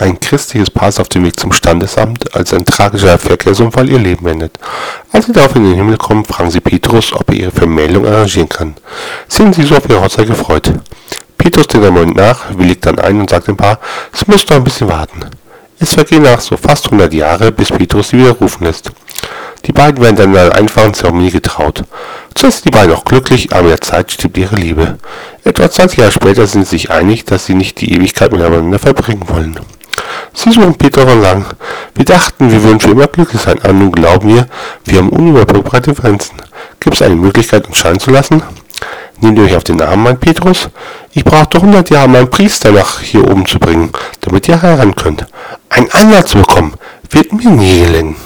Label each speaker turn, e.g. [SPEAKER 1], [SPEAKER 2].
[SPEAKER 1] Ein christliches Paar ist auf dem Weg zum Standesamt, als ein tragischer Verkehrsunfall ihr Leben endet. Als sie darauf in den Himmel kommen, fragen sie Petrus, ob er ihre Vermählung arrangieren kann. Sind sie so auf ihre Hochzeit gefreut? Petrus denkt einen Moment nach, willigt dann ein und sagt dem Paar, es muss noch ein bisschen warten. Es vergehen nach so fast 100 Jahre, bis Petrus sie wieder rufen lässt. Die beiden werden dann in einer einfachen Zeremonie getraut. Zuerst sind die beiden auch glücklich, aber mit der Zeit stirbt ihre Liebe. Etwa 20 Jahre später sind sie sich einig, dass sie nicht die Ewigkeit miteinander verbringen wollen. Sie suchen Peter und sagen, wir dachten, wir würden für immer glücklich sein, aber nun glauben wir, wir haben unüberbrückbare Differenzen. Gibt es eine Möglichkeit, uns scheiden zu lassen? Nehmt ihr euch auf den Arm, mein Petrus? Ich brauchte 100 Jahre, meinen Priester nach hier oben zu bringen, damit ihr heran könnt. Ein Ansatz zu bekommen, wird mir nie gelingen.